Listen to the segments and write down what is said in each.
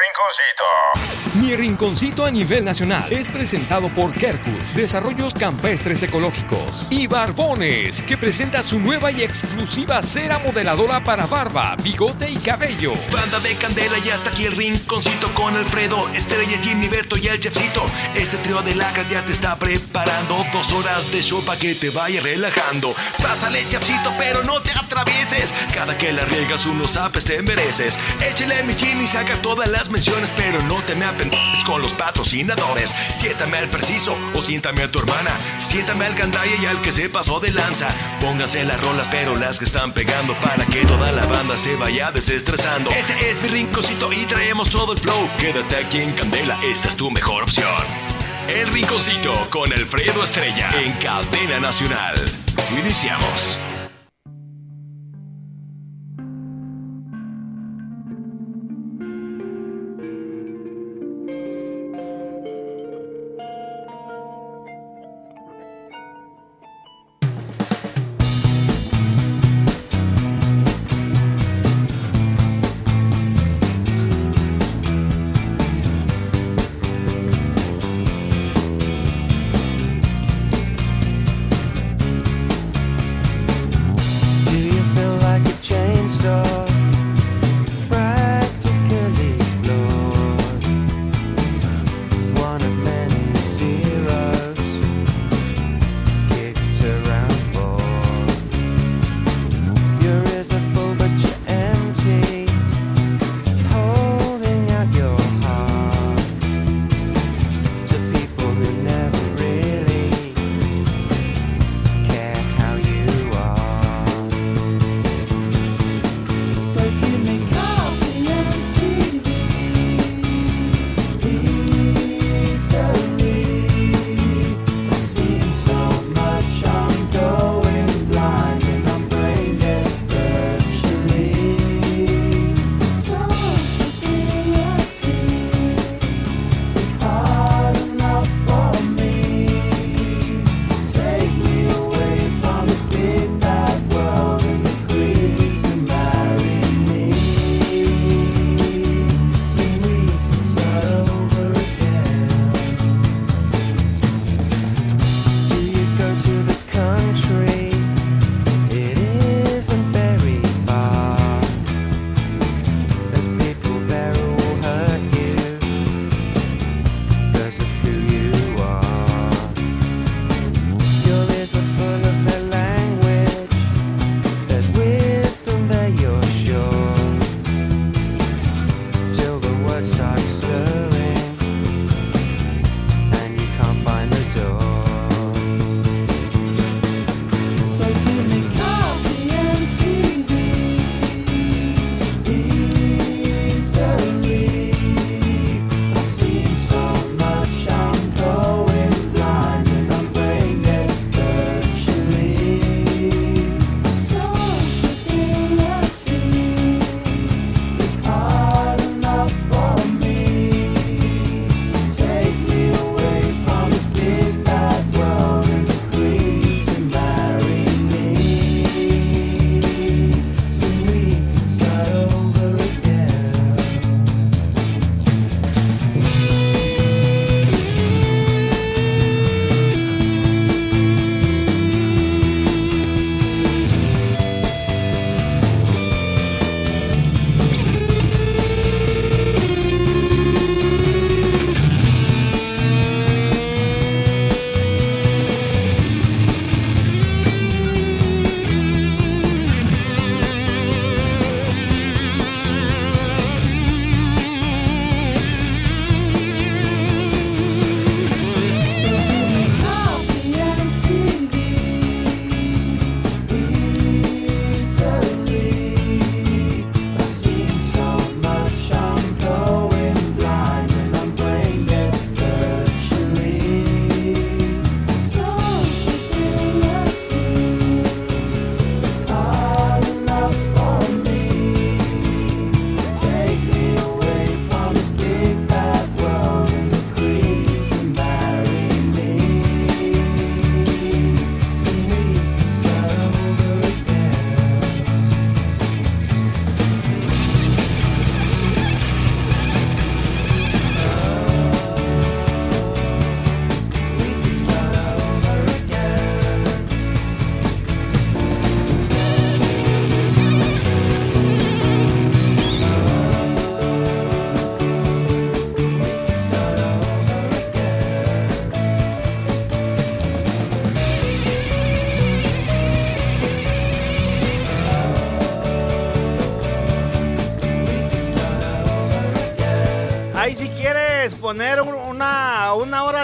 rinconcito. Mi rinconcito a nivel nacional es presentado por Kerkus, Desarrollos Campestres Ecológicos y Barbones, que presenta su nueva y exclusiva cera modeladora para barba, bigote y cabello. Banda de candela y hasta aquí el rinconcito con Alfredo, Estrella, Jimmy, Berto y el chefcito. Este trío de lacas ya te está preparando dos horas de show para que te vaya relajando. Pásale, chefcito, pero no te atravieses. Cada que la riegas unos apes te mereces. Échale mi Jimmy, saca todas las menciones, pero no te me apendejes con los patrocinadores. Siéntame al preciso o siéntame a tu hermana. Siéntame al gandaya y al que se pasó de lanza. Pónganse las rolas, pero las que están pegando para que toda la banda se vaya desestresando. Este es mi rinconcito y traemos todo el flow. Quédate aquí en Candela, esta es tu mejor opción. El rinconcito con Alfredo Estrella en Cadena Nacional. Iniciamos.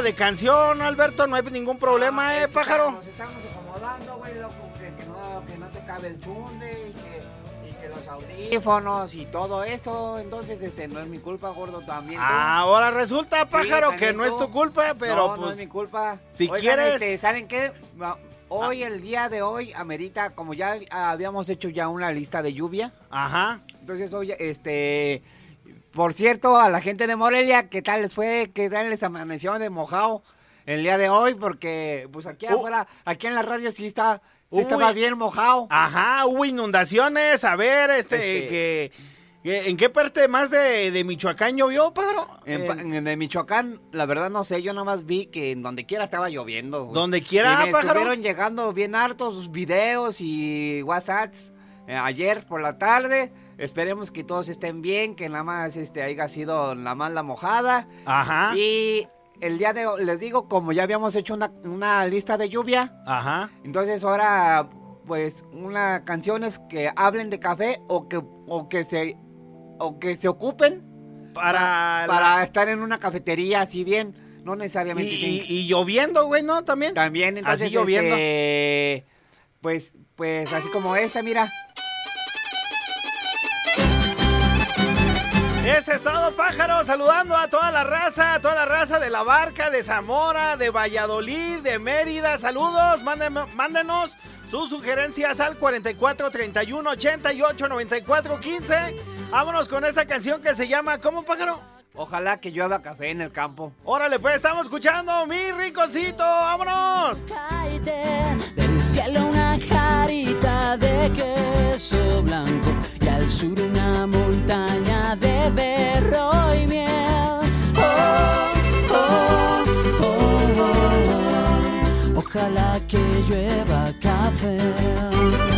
De canción, Alberto, no hay ningún problema, ¿eh, pájaro? Nos estamos acomodando, güey, loco, que, no, que no te cabe el chunde y que, y que los audífonos y todo eso. Entonces, este, no es mi culpa, gordo, también. Ahora resulta, pájaro, que no es tu culpa, pero no, pues... No es mi culpa. Si quieres... Este, ¿saben qué? Hoy, el día de hoy, amerita, como ya habíamos hecho ya una lista de lluvia. Ajá. Entonces, hoy, este... Por cierto, a la gente de Morelia, ¿qué tal les fue? ¿Qué tal les amaneció de mojado el día de hoy? Porque, pues aquí uh. afuera, aquí en la radio sí está... Sí estaba bien mojado. Ajá, hubo inundaciones. A ver, este, este que ¿En qué parte más de, Michoacán llovió, Pedro? En, de Michoacán, la verdad no sé, yo nomás vi que en donde quiera estaba lloviendo. Donde quiera, y Estuvieron llegando bien hartos videos y WhatsApps eh, ayer por la tarde. Esperemos que todos estén bien, que nada más este, haya sido la más la mojada. Ajá. Y el día de hoy, les digo, como ya habíamos hecho una, una lista de lluvia. Ajá. Entonces ahora, pues, una canciones que hablen de café o que, o que se o que se ocupen para, para estar en una cafetería así bien, no necesariamente. Y, lloviendo, güey, ¿no? También. También, entonces. Así lloviendo. Este, pues, pues así como esta, mira. Ese es todo, pájaro. Saludando a toda la raza, a toda la raza de la barca, de Zamora, de Valladolid, de Mérida. Saludos, mándenos sus sugerencias al 44 31 88 94 15. Vámonos con esta canción que se llama ¿Cómo pájaro? Ojalá que llueva café en el campo. Órale, pues estamos escuchando mi rinconcito. ¡Vámonos! Del cielo una jarita de queso blanco sur una montaña de berro y miel. Oh, oh, oh, Ojalá que llueva café.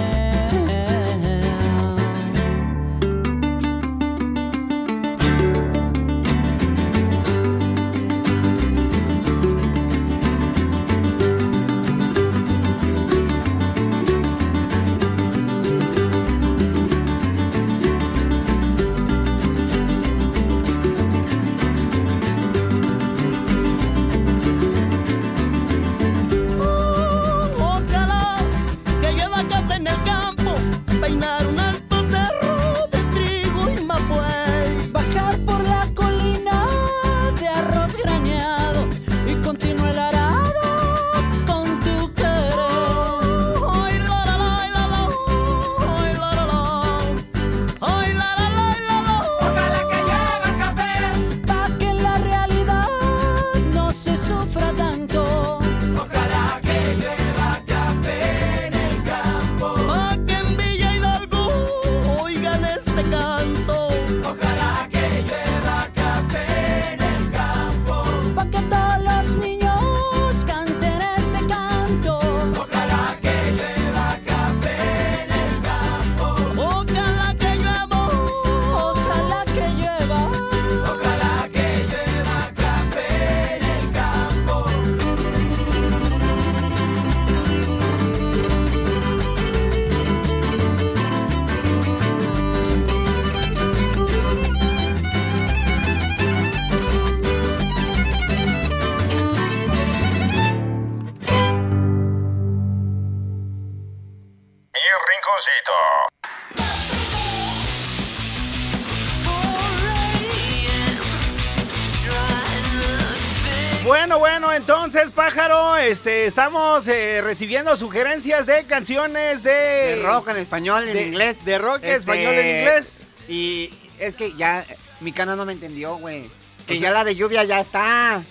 Este, estamos eh, recibiendo sugerencias de canciones de... De rock en español, en de- inglés. De rock Este, español en inglés. Y es que ya, mi cana no me entendió, güey. Que O sea- ya la de lluvia ya está.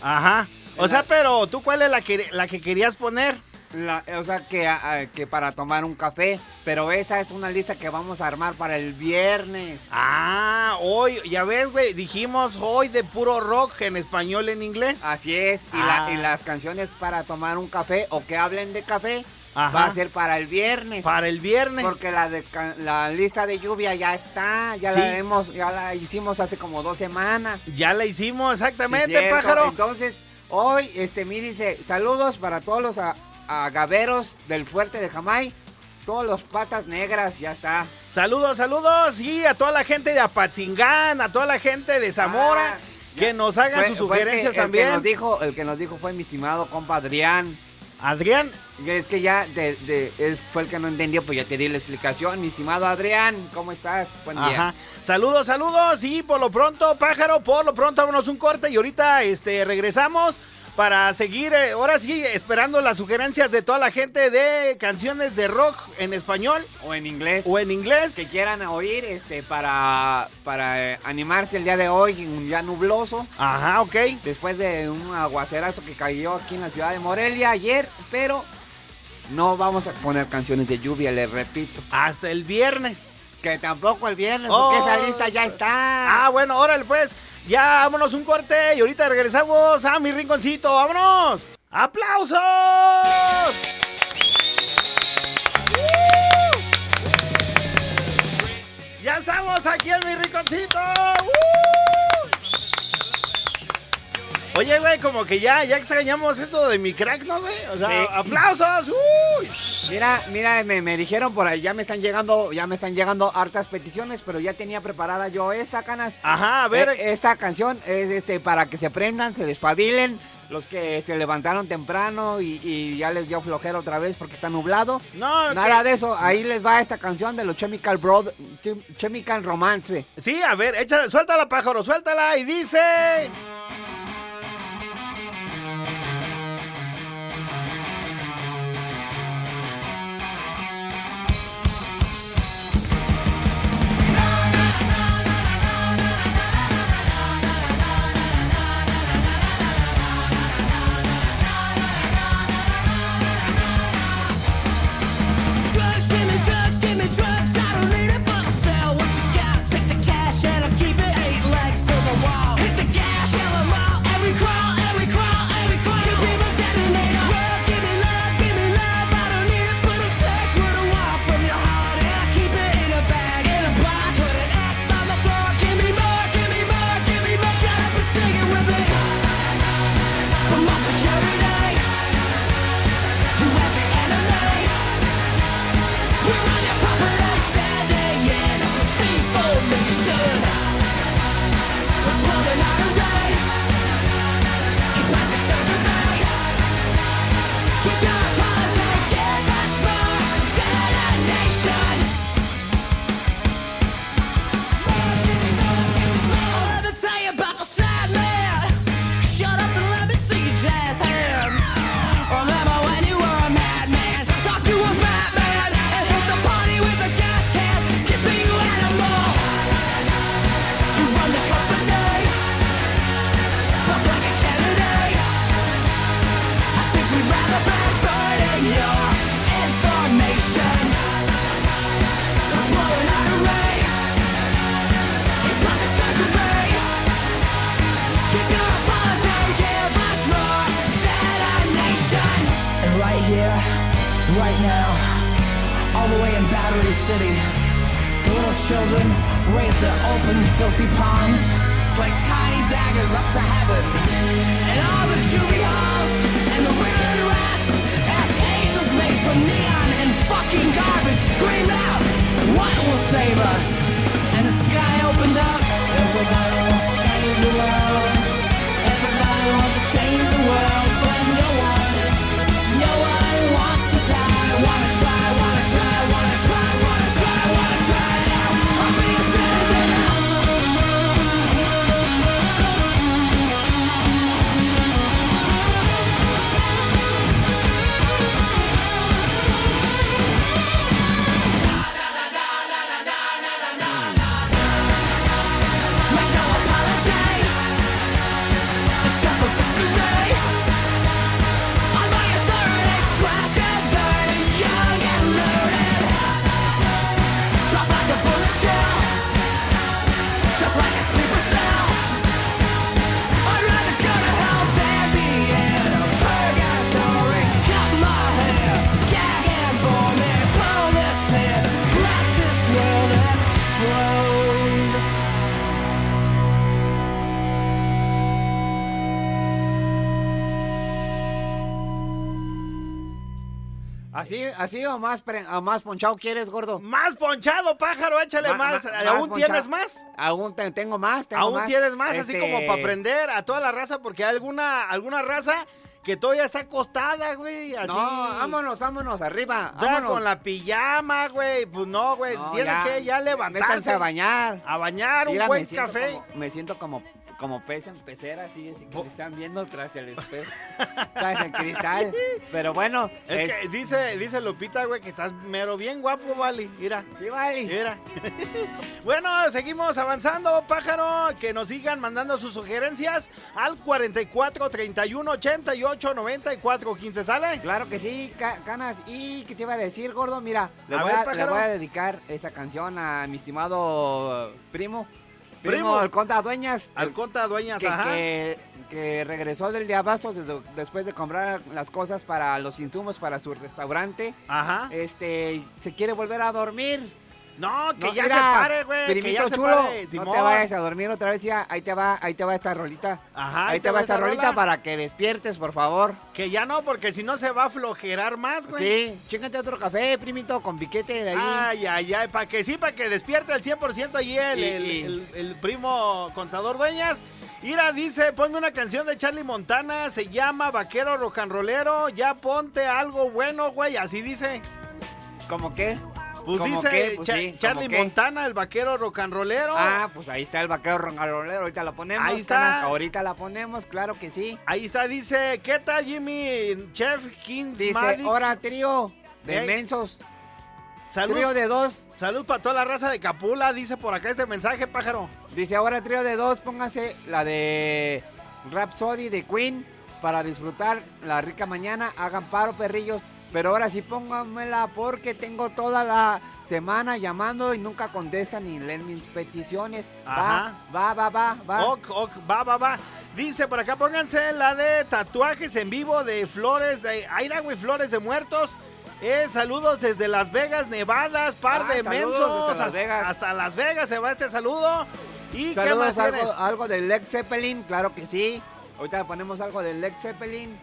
Ajá. O sea, pero tú, ¿cuál es la que, la que querías poner? La- o sea, que, que para tomar un café. Pero esa es una lista que vamos a armar para el viernes. Ah, hoy, ya ves, güey, dijimos hoy de puro rock en español en inglés. Así es. Y, la- Ah. y las canciones para tomar un café o que hablen de café Ajá. va a ser para el viernes. Para el viernes. Porque la de ca- la lista de lluvia ya está, ya Sí. la hemos, ya la hicimos hace como dos semanas. Ya la hicimos, exactamente, pájaro. Entonces, hoy, este, mi dice, saludos para todos los a- agaveros del fuerte de Jamay, todos los patas negras, ya está. Saludos, saludos. Y a toda la gente de Apatzingán, a toda la gente de Zamora, Ah, que nos hagan Fue- sus que- sugerencias el que también. nos dijo, el que nos dijo fue mi estimado compa Adrián. Adrián, Es que ya de, de- es, fue el que no entendió, pues ya te di la explicación. Mi estimado Adrián, ¿cómo estás? Buen día. Ajá. Saludos, saludos. Y por lo pronto, pájaro, por lo pronto vámonos un corte y ahorita este, regresamos para seguir, eh, ahora sí, esperando las sugerencias de toda la gente de canciones de rock en español O en inglés. o en inglés. que quieran oír este para, para eh, animarse el día de hoy en un día nubloso. Ajá, ok. Después de un aguacerazo que cayó aquí en la ciudad de Morelia ayer, pero no vamos a poner canciones de lluvia, les repito. Hasta el viernes. Que tampoco el viernes, Oh. porque esa lista ya está. Ah, bueno, órale pues. Ya, vámonos un corte y ahorita regresamos a mi rinconcito. ¡Vámonos! ¡Aplausos! ¡Ya estamos aquí en mi rinconcito! ¡Uh! Oye, güey, como que ya, ya extrañamos eso de mi crack, ¿no, güey? O sea, Sí. aplausos. ¡Uy! Mira, mira, me, me dijeron por ahí, ya me están llegando, ya me están llegando hartas peticiones, pero ya tenía preparada yo esta, canas. Ajá, a ver. Eh, esta canción es este para que se prendan, se despabilen. Los que se levantaron temprano y, y ya les dio flojera otra vez porque está nublado. no, Nada que- de eso, ahí les va esta canción de los Chemical Broad, Chem- Chemical Romance. Sí, a ver, échale, suéltala, pájaro, suéltala y dice. ¿Así, o más, pre- o más ponchado quieres, gordo? Más ponchado, pájaro, échale Ma- más. ma- ¿Aún tienes más? Aún te- tengo más, tengo Aún más. tienes más, así Este, como para aprender a toda la raza, porque hay alguna, alguna raza que todavía está acostada, güey. Así. No, vámonos, vámonos, arriba. Ya vámonos. con la pijama, güey. Pues no, güey. No, Tiene ya, que ya levantarse. métanse a bañar. A bañar, un buen me café. como- me siento como, como pez en pecera, así, así que me están viendo tras el espejo. ¿Sabes? El cristal. Pero bueno. Es que dice, dice Lupita, güey, que estás mero bien guapo, vale. Mira. Sí, vale. Mira. bueno, seguimos avanzando, pájaro. Que nos sigan mandando sus sugerencias al 44 31 88 94 15. ¿Sale? Claro que sí, Ca- Canas. ¿Y qué te iba a decir, gordo? Mira, le, A voy, ver, a, le pájaro. voy a dedicar esa canción a mi estimado primo. Primo, el Conta Dueñas. Al conta dueñas, que, ajá. que, que regresó del de Abastos desde- después de comprar las cosas para los insumos para su restaurante. Ajá. Este, se quiere volver a dormir. No, que No, ya mira, se pare, güey. Que ya se chulo, pare. no Simón. te vayas a dormir otra vez ya. Ahí te va, ahí te va esta rolita. Ajá, ahí te va esta rolita rola. para que despiertes, por favor. Que ya no, porque si no se va a flojerar más, güey. Sí, chíngate otro café, primito, con piquete de ahí. Ay, ay, ay, para que sí, para que despierte al 100% allí el, el, el- el primo contador Dueñas. Ira dice, ponme una canción de Charlie Montana, se llama Vaquero Rollero, ya ponte algo bueno, güey, así dice. ¿Cómo qué? Pues ¿Cómo dice qué? Pues Cha- sí, ¿cómo Charlie? Montana, el vaquero rock and rollero. Ah, pues ahí está el vaquero rongalolero, ahorita la ponemos. Ahí está. canas, Ahorita la ponemos, claro que sí. Ahí está, dice, ¿qué tal Jimmy? Chef Kings Dice, Maddie? hora trío de Ey. mensos. Salud, Trío de dos. salud para toda la raza de Capula, dice por acá este mensaje, pájaro. Dice, ahora trío de dos, póngase la de Rhapsody de Queen para disfrutar la rica mañana. Hagan paro, perrillos. Pero ahora sí pónganmela porque tengo toda la semana llamando y nunca contestan ni leen mis peticiones. Ajá. Va, va, va, va, va. Ok, ok, va, va, va. Dice por acá, pónganse la de tatuajes en vivo de flores de Aira, güey, flores de muertos. Eh, saludos desde Las Vegas, Nevadas, par Ah, de saludos mensos. desde Las hasta- Vegas. Hasta Las Vegas se va este saludo. ¿Y qué más Saludos, tienes? algo, algo del Led Zeppelin, claro que sí. Ahorita le ponemos algo del Led Zeppelin.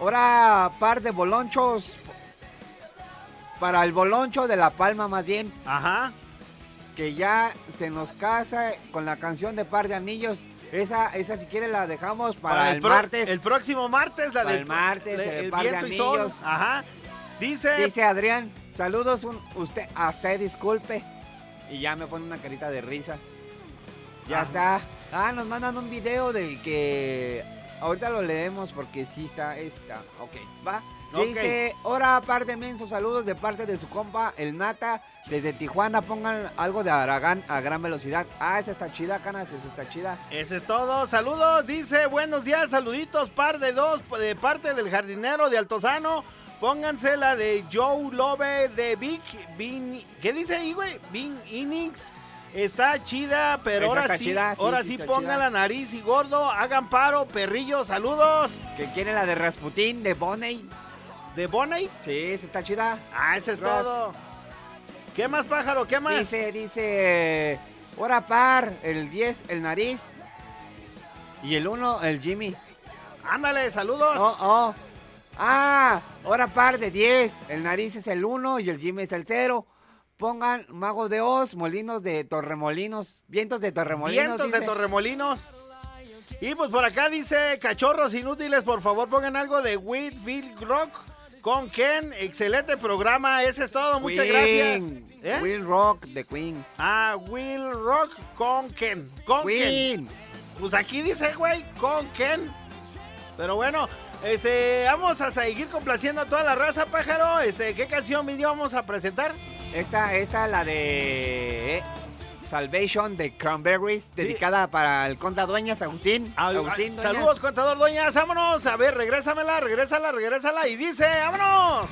Ahora, par de bolonchos. Para el boloncho de La Palma, más bien. Ajá. Que ya se nos casa con la canción de Par de Anillos. Esa, esa si quiere la dejamos para, el, martes. El próximo martes, la Para del el martes, le- el el par de y sol. Ajá. Dice, Dice Adrián, saludos, un, usted, a usted disculpe. Y ya me pone una carita de risa. Ya Ajá. está. Ah, nos mandan un video de que ahorita lo leemos porque sí está, está. Ok, va. Ok. Dice, hora par de mensos, saludos de parte de su compa, el Nata, desde Tijuana, pongan algo de Aragán a gran velocidad. Ah, esa está chida, canas, esa está chida. Ese es todo. Saludos. Dice, buenos días, saluditos, par de dos, de parte del jardinero de Altozano. Pónganse la de Joe Love de Big Bin. ¿Qué dice ahí, güey? Big Innings. Está chida, pero ahora sí, chida, sí, ahora sí sí, pongan la nariz y gordo, hagan paro, perrillos, saludos. Que quiere la de Rasputín, de Bonnie. ¿De Bonnie? Sí, esa está chida. Ah, ese es Ras- todo. ¿Qué más, pájaro? ¿Qué más? Dice, dice, hora par, el 10, el nariz. Y el 1, el Jimmy. Ándale, saludos. Oh, oh. Ah, hora par de 10. El nariz es el 1 y el Jimmy es el 0. Pongan Mago de Oz, Molinos de Torremolinos. Vientos de Torremolinos. Vientos de dice. Torremolinos. Y pues por acá dice, cachorros inútiles, por favor pongan algo de Whitfield Rock con Ken. Excelente programa, ese es todo, muchas Queen. gracias. ¿Eh? Will Rock de Queen. Ah, Will Rock con Ken. Con Ken. Queen. Pues aquí dice, güey, con Ken. Pero bueno, este, vamos a seguir complaciendo a toda la raza, pájaro. Este, ¿qué canción video vamos a presentar? Esta, esta, la de eh, Salvation de Cranberries, dedicada para el Conta Dueñas, Agustín. Al- Agustín Dueñas. saludos, contador Doñas, vámonos. A ver, regrésamela, regrésala, regrésala. Y dice, vámonos.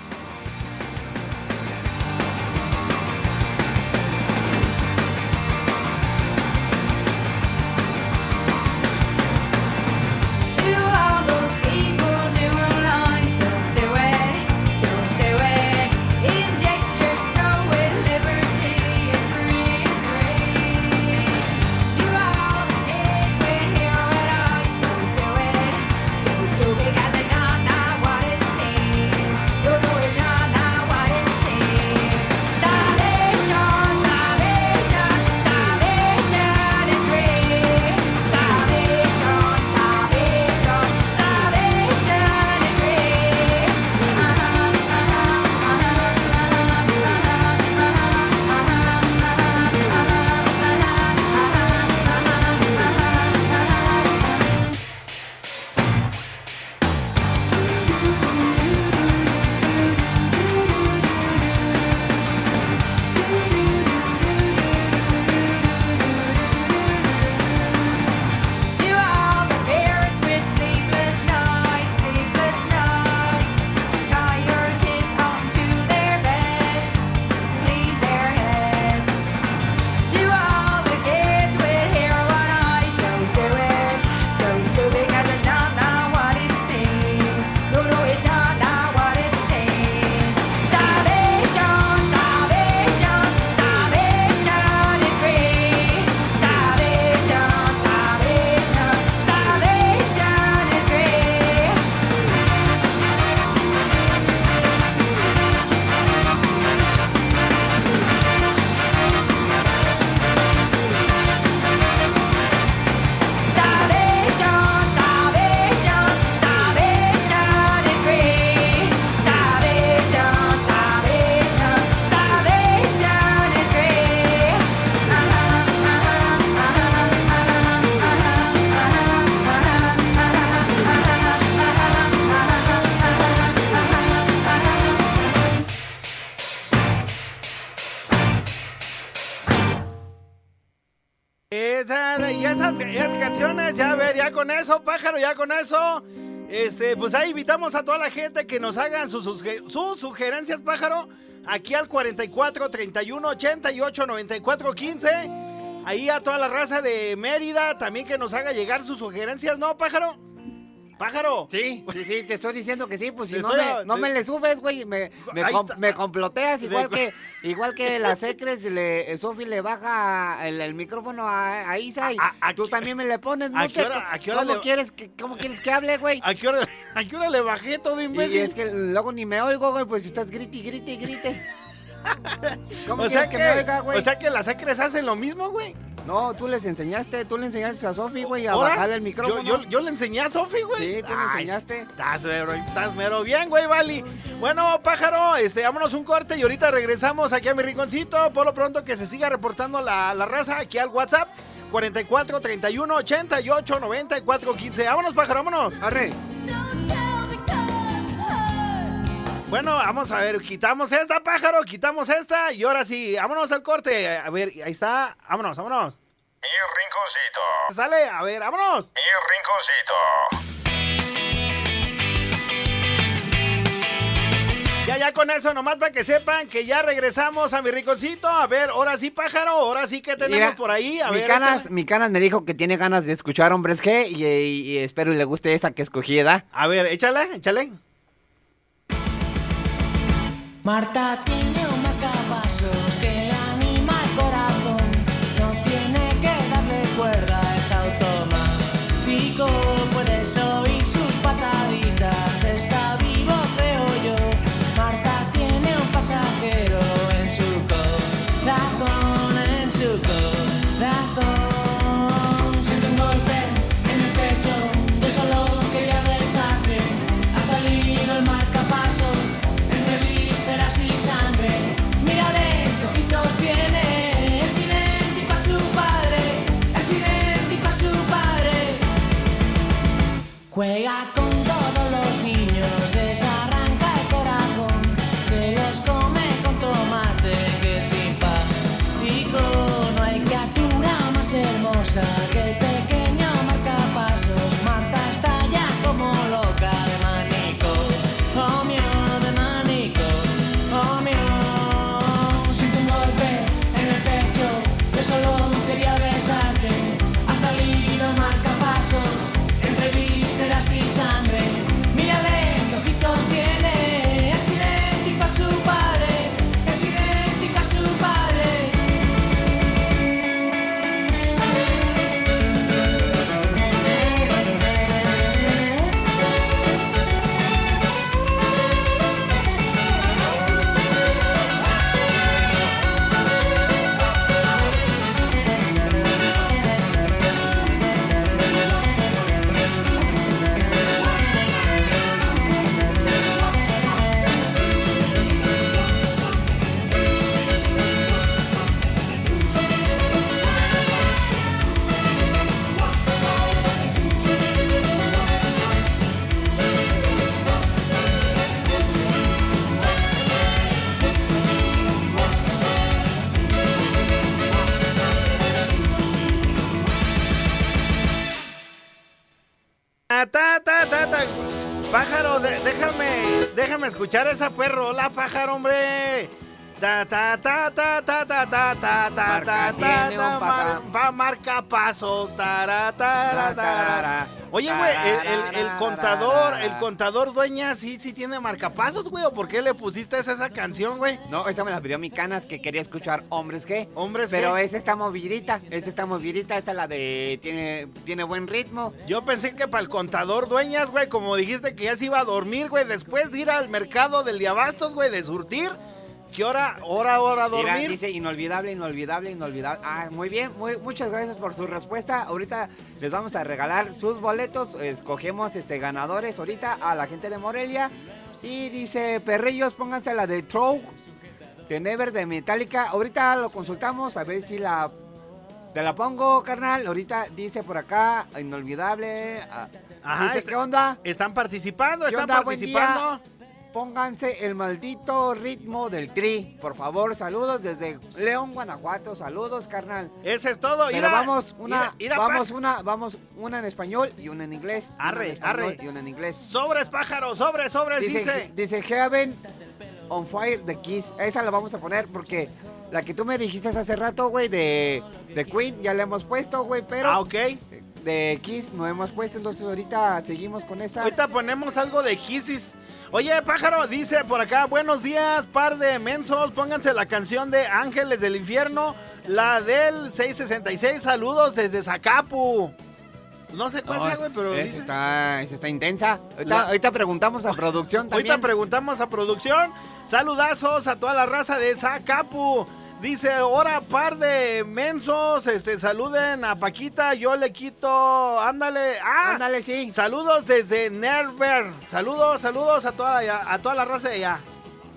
Ya con eso. Este, pues ahí invitamos a toda la gente que nos hagan sus, sus sugerencias, pájaro. Aquí al 44 31 88 94 15. Ahí a toda la raza de Mérida también que nos haga llegar sus sugerencias, ¿no, pájaro? Pájaro. Sí, sí, sí, te estoy diciendo que sí, pues si no estoy- me, no me le subes, güey, me, me, com- me comploteas igual De- que igual que las secres, le, Sofi le baja el, el micrófono a, a Isa y A- a- tú también me le pones, ¿A ¿no? qué hora- a qué hora ¿Cómo, le- quieres que, ¿Cómo quieres que hable, güey? ¿A qué hora, a qué hora le bajé todo imbécil? y es que luego ni me oigo, güey, pues si estás grite grite y grite. ¿Cómo o sea que, que, me oiga, güey? o sea que las acres hacen lo mismo, güey. no, tú les enseñaste, tú le enseñaste a Sofi, güey, a Ahora, bajarle el micrófono. Yo, yo, yo le enseñé a Sofi, güey. Sí, tú le enseñaste. Estás mero, estás mero bien, güey, Vali. Bueno, pájaro, este, vámonos un corte y ahorita regresamos aquí a mi rinconcito. Por lo pronto que se siga reportando la, la raza aquí al WhatsApp. 44 31 88 94 15. Vámonos, pájaro, vámonos. Arre. Bueno, vamos a ver, quitamos esta, pájaro, quitamos esta y ahora sí, vámonos al corte. A ver, ahí está, vámonos, vámonos. Mi rinconcito. Sale, a ver, vámonos. Mi rinconcito. Ya, ya con eso, nomás para que sepan que ya regresamos a mi rinconcito. A ver, ahora sí, pájaro, ahora sí que tenemos Mira, por ahí. A mi, ver, canas, mi canas me dijo que tiene ganas de escuchar Hombres G y, y- y espero y le guste esa que escogí, ¿verdad? A ver, échale, échale. Marta tiene escuchar esa perro. La pájaro, hombre. Ta, ta, ta, ta, ta, ta, ta, ta, ta, ta, ta, ta, marca pasos. Tara, tara, tara. Tarara, Oye, güey, el, el- el tararara. contador, el contador dueña, sí, sí tiene marcapasos, güey. ¿O por qué le pusiste esa, esa canción, güey? No, esta me la pidió mi canas que quería escuchar Hombres G. Hombres Pero G. esa está movidita, esa está movidita, esa la de tiene, tiene buen ritmo. Yo pensé que para el contador dueñas, güey, como dijiste que ya se iba a dormir, güey, después de ir al mercado del Diabastos, güey, de surtir. ¿Qué hora, hora, hora a Mira, dormir? dice inolvidable, inolvidable, inolvidable. Ah, muy bien, muy, muchas gracias por su respuesta. Ahorita les vamos a regalar sus boletos. Escogemos este ganadores ahorita a la gente de Morelia. Y dice, perrillos, pónganse la de Throw, de Never de Metallica. Ahorita lo consultamos a ver si la... Te la pongo, carnal. Ahorita dice por acá, inolvidable. ah, Ajá, dice, ¿qué onda? Están participando, ¿Qué están onda? Participando. Pónganse el maldito ritmo del tri. Por favor, saludos desde León, Guanajuato. Saludos, carnal. Ese es todo. Pero Ira, vamos una, ira, ira, vamos una, vamos una en español y una en inglés. Arre, en arre. Y una en inglés. Sobres, pájaro, sobres, sobres, Dice, dice. dice Heaven on Fire de Kiss. Esa la vamos a poner porque la que tú me dijiste hace rato, güey, de, de Queen, ya la hemos puesto, güey, pero Ah, ok. de Kiss no hemos puesto, entonces ahorita seguimos con esta. Ahorita ponemos algo de Kisses. Oye, pájaro, dice por acá, buenos días, par de mensos, pónganse la canción de Ángeles del Infierno, la del 666, saludos desde Zacapu. No sé cuál No, sea, güey, pero dice- está, intensa. Ahorita, La- ahorita preguntamos a producción también. Ahorita preguntamos a producción. Saludazos a toda la raza de Zacapu. Dice, ahora par de mensos, este, saluden a Paquita, yo le quito, ándale, ah, Ándale, sí. saludos desde Nerver, saludos, saludos a toda, la- a toda la raza de allá.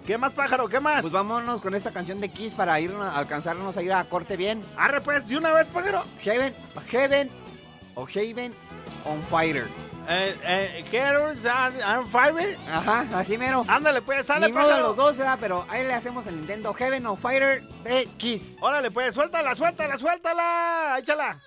¿Qué más, pájaro? ¿Qué más? Pues vámonos con esta canción de Kiss para ir alcanzarnos a ir a corte bien. Arre, pues, de una vez, pájaro. Heaven, Heaven o Haven on Fire. Eh, eh, and, Fire. Ajá, así mero. Ándale, pues, sale, Ninguno de los dos, ¿verdad? pero ahí le hacemos el Nintendo Heaven Fire de Kiss. Órale, pues, suéltala, suéltala, suéltala, échala.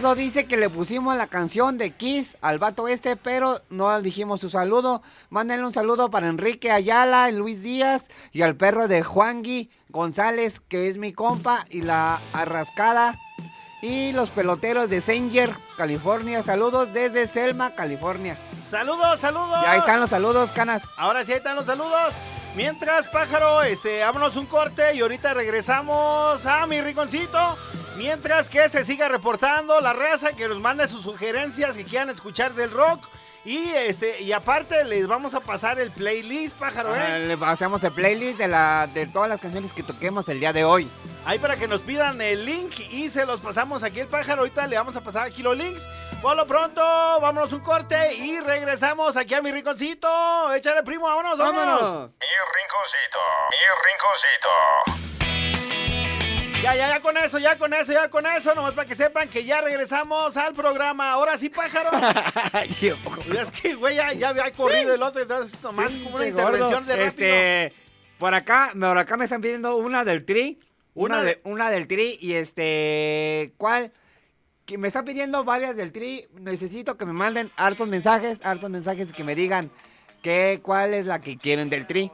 Dice que le pusimos la canción de Kiss al vato este, pero no dijimos su saludo. Mándenle un saludo para Enrique Ayala, Luis Díaz y al perro de Juangui González, que es mi compa, y la Arrascada. Y los peloteros de Sanger, California. Saludos desde Selma, California. Saludos, saludos. Y ahí están los saludos, canas. Ahora sí, ahí están los saludos. Mientras, pájaro, este, vámonos un corte y ahorita regresamos a mi rinconcito. Mientras que se siga reportando la raza, que nos mande sus sugerencias que quieran escuchar del rock. Y este, y aparte les vamos a pasar el playlist, pájaro, Ah, ¿eh? Le hacemos el playlist de, la, de todas las canciones que toquemos el día de hoy. Ahí para que nos pidan el link y se los pasamos aquí el pájaro. Ahorita le vamos a pasar aquí los links. Por lo pronto, vámonos un corte y regresamos aquí a mi rinconcito. Échale, primo, vámonos, vámonos. ¡Vámonos! Mi rinconcito, mi rinconcito. Ya, ya, ya con eso, ya con eso, ya con eso. Nomás para que sepan que ya regresamos al programa. Ahora sí, pájaro. Y es que, güey, ya, ya había corrido el otro. Entonces, nomás como una intervención de rápido. Este, por acá, por acá me están pidiendo una del tri. Una Una, de- una del tri y este, ¿cuál? Que me están pidiendo varias del tri. Necesito que me manden hartos mensajes, hartos mensajes y que me digan que, cuál es la que quieren del tri.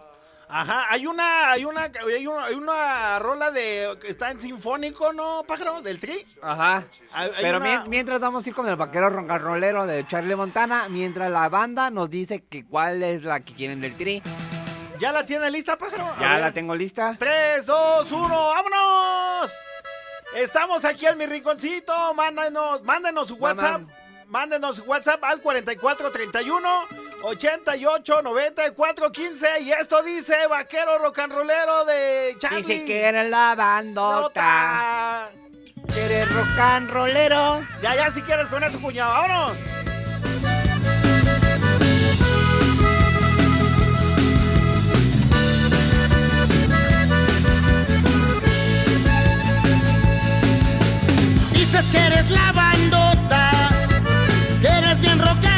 Ajá, hay una, hay una, hay una, hay una rola de que está en sinfónico, ¿no, pájaro? Del tri. Ajá. Hay- hay Pero una- mientras vamos a ir con el vaquero roncarrolero de Charlie Montana, mientras la banda nos dice que cuál es la que quieren del tri. ¿Ya la tiene lista, pájaro? A Ya ver. la tengo lista. 3, 2, 1, ¡vámonos! Estamos aquí en mi rinconcito. Mándanos, mándenos su WhatsApp. Mandan. Mándenos su WhatsApp al 4431 88 94 15 y esto dice Vaquero Rocanrolero de Charlie. Dice que eres la bandota. Que eres rocanrolero. Ya, ya, si quieres con eso, puñado, vámonos. Dices que eres la bandota, que eres bien rockero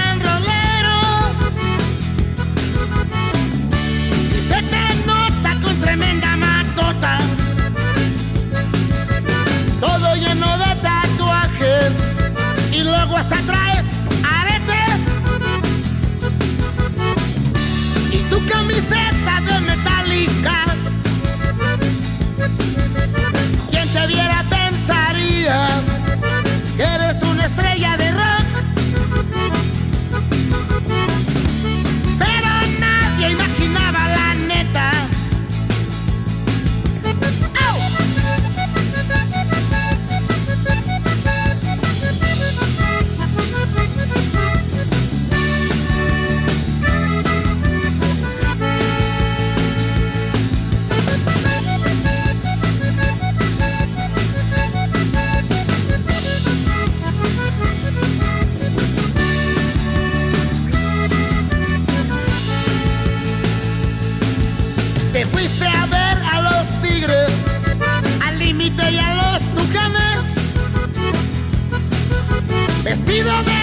vestido de